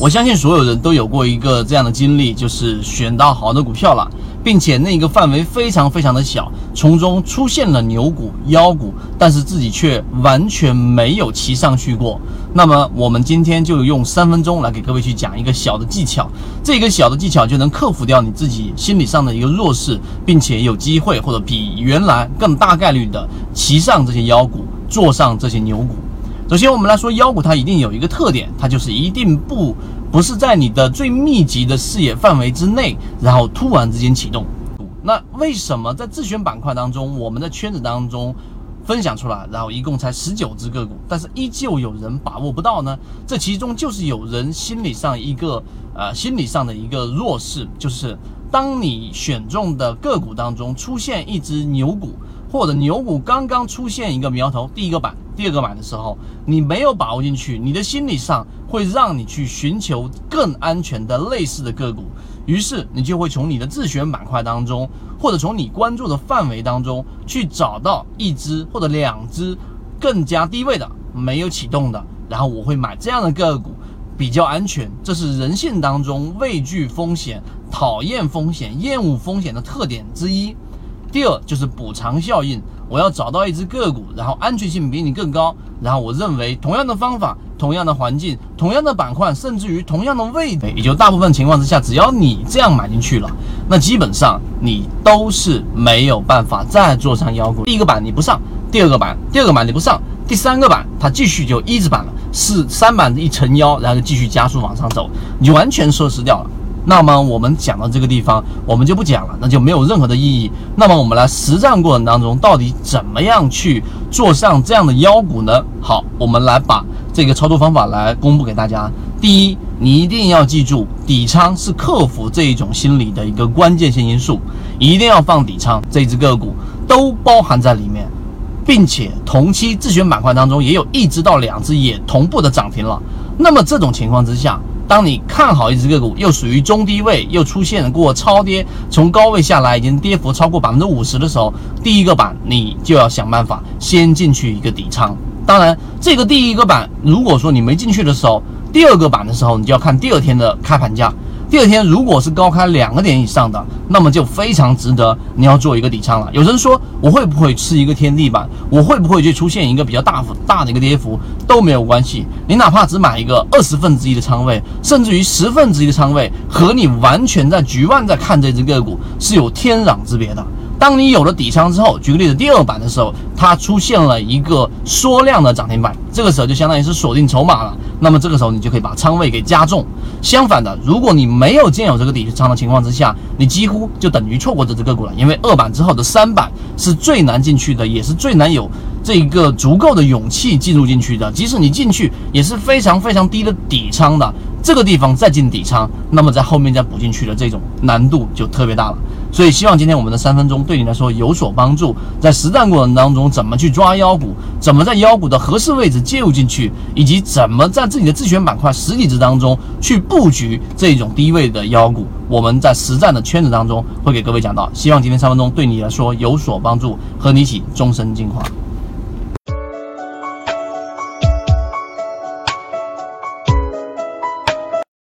我相信所有人都有过一个这样的经历，就是选到好的股票了，并且那个范围非常非常的小，从中出现了牛股、妖股，但是自己却完全没有骑上去过。那么我们今天就用三分钟来给各位去讲一个小的技巧，这个小的技巧就能克服掉你自己心理上的一个弱势，并且有机会或者比原来更大概率的骑上这些妖股，坐上这些牛股。首先，我们来说妖股，它一定有一个特点，它就是一定不不是在你的最密集的视野范围之内，然后突然之间启动。那为什么在自选板块当中，我们的圈子当中分享出来，然后一共才十九只个股，但是依旧有人把握不到呢？这其中就是有人心理上一个呃心理上的一个弱势，就是当你选中的个股当中出现一只牛股。或者牛股刚刚出现一个苗头，第一个板、第二个板的时候，你没有把握进去，你的心理上会让你去寻求更安全的类似的个股，于是你就会从你的自选板块当中，或者从你关注的范围当中去找到一只或者两只更加低位的没有启动的，然后我会买这样的个股，比较安全。这是人性当中畏惧风险、讨厌风险、厌恶风险的特点之一。第二就是补偿效应，我要找到一只个股，然后安全性比你更高，然后我认为同样的方法、同样的环境、同样的板块，甚至于同样的位置，也就大部分情况之下，只要你这样买进去了，那基本上你都是没有办法再做上妖股。第一个板你不上，第二个板，第二个板你不上，第三个板它继续就一字板了，是三板一成妖，然后就继续加速往上走，你就完全奢侈掉了。那么我们讲到这个地方，我们就不讲了，那就没有任何的意义。那么我们来实战过程当中，到底怎么样去做上这样的妖股呢？好，我们来把这个操作方法来公布给大家。第一，你一定要记住，底仓是克服这一种心理的一个关键性因素，一定要放底仓，这只个股都包含在里面，并且同期自选板块当中也有一只到两只也同步的涨停了。那么这种情况之下，当你看好一只个股，又属于中低位，又出现过超跌，从高位下来已经跌幅超过百分之五十的时候，第一个板你就要想办法先进去一个底仓。当然，这个第一个板如果说你没进去的时候，第二个板的时候，你就要看第二天的开盘价。第二天如果是高开两个点以上的，那么就非常值得你要做一个底仓了。有人说我会不会吃一个天地板？我会不会就出现一个比较大幅大的一个跌幅都没有关系。你哪怕只买一个二十分之一的仓位，甚至于十分之一的仓位，和你完全在局外在看这只个股是有天壤之别的。当你有了底仓之后，举个例子，第二板的时候，它出现了一个缩量的涨停板，这个时候就相当于是锁定筹码了。那么这个时候你就可以把仓位给加重。相反的，如果你没有建有这个底仓的情况之下，你几乎就等于错过这只个股了。因为二板之后的三板是最难进去的，也是最难有这一个足够的勇气进入进去的。即使你进去，也是非常非常低的底仓的。这个地方再进底仓，那么在后面再补进去的这种难度就特别大了。所以希望今天我们的三分钟对你来说有所帮助，在实战过程当中怎么去抓妖股，怎么在妖股的合适位置介入进去，以及怎么在自己的自选板块实体值当中去布局这种低位的妖股，我们在实战的圈子当中会给各位讲到。希望今天三分钟对你来说有所帮助，和你一起终身进化。